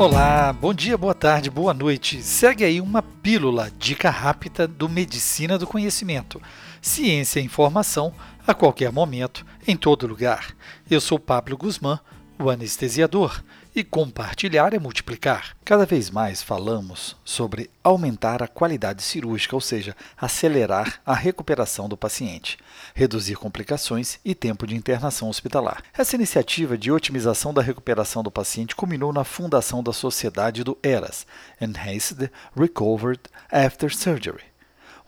Olá, bom dia, boa tarde, boa noite. Segue aí uma pílula, dica rápida do Medicina do Conhecimento. Ciência e informação a qualquer momento, em todo lugar. Eu sou Pablo Guzmán, o anestesiador, e compartilhar é multiplicar. Cada vez mais falamos sobre aumentar a qualidade cirúrgica, ou seja, acelerar a recuperação do paciente, reduzir complicações e tempo de internação hospitalar. Essa iniciativa de otimização da recuperação do paciente culminou na fundação da Sociedade do ERAS, Enhanced Recovered After Surgery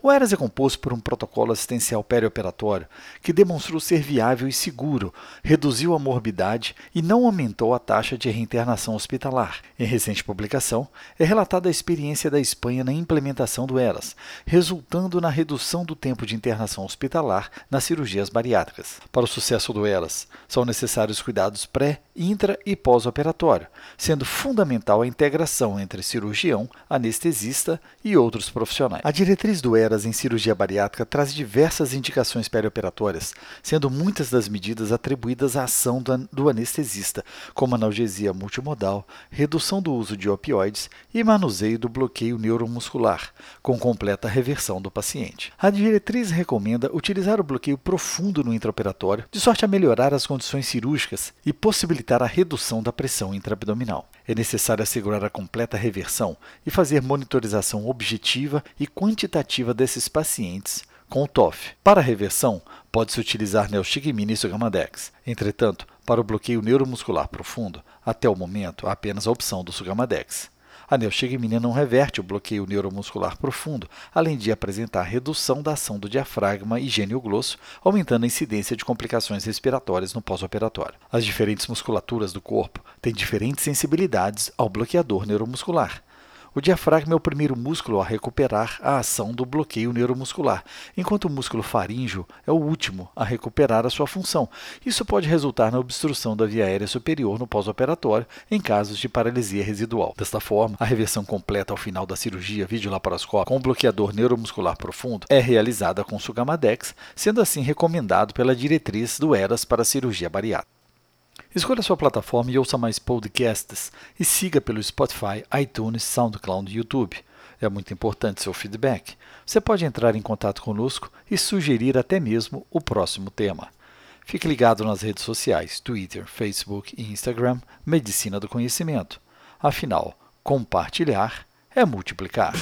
o ERAS é composto por um protocolo assistencial perioperatório que demonstrou ser viável e seguro, reduziu a morbidade e não aumentou a taxa de reinternação hospitalar. Em recente publicação, é relatada a experiência da Espanha na implementação do ERAS, resultando na redução do tempo de internação hospitalar nas cirurgias bariátricas. Para o sucesso do ERAS, são necessários cuidados pré, intra e pós-operatório, sendo fundamental a integração entre cirurgião, anestesista e outros profissionais. A diretriz do ERAS em cirurgia bariátrica traz diversas indicações perioperatórias, sendo muitas das medidas atribuídas à ação do anestesista, como analgesia multimodal, redução do uso de opioides e manuseio do bloqueio neuromuscular, com completa reversão do paciente. A diretriz recomenda utilizar o bloqueio profundo no intraoperatório, de sorte a melhorar as condições cirúrgicas e possibilitar a redução da pressão intraabdominal. É necessário assegurar a completa reversão e fazer monitorização objetiva e quantitativa desses pacientes com o TOF. Para a reversão, pode-se utilizar neostigmina e sugamadex. Entretanto, para o bloqueio neuromuscular profundo, até o momento há apenas a opção do sugamadex. A neostigmina não reverte o bloqueio neuromuscular profundo, além de apresentar redução da ação do diafragma e gênio glosso, aumentando a incidência de complicações respiratórias no pós-operatório. As diferentes musculaturas do corpo têm diferentes sensibilidades ao bloqueador neuromuscular. O diafragma é o primeiro músculo a recuperar a ação do bloqueio neuromuscular, enquanto o músculo faríngeo é o último a recuperar a sua função. Isso pode resultar na obstrução da via aérea superior no pós-operatório em casos de paralisia residual. Desta forma, a reversão completa ao final da cirurgia videolaparoscópica com bloqueador neuromuscular profundo é realizada com Sugamadex, sendo assim recomendado pela diretriz do ERAS para cirurgia bariátrica. Escolha sua plataforma e ouça mais podcasts e siga pelo Spotify, iTunes, SoundCloud e YouTube. É muito importante seu feedback. Você pode entrar em contato conosco e sugerir até mesmo o próximo tema. Fique ligado nas redes sociais, Twitter, Facebook e Instagram, Medicina do Conhecimento. Afinal, compartilhar é multiplicar.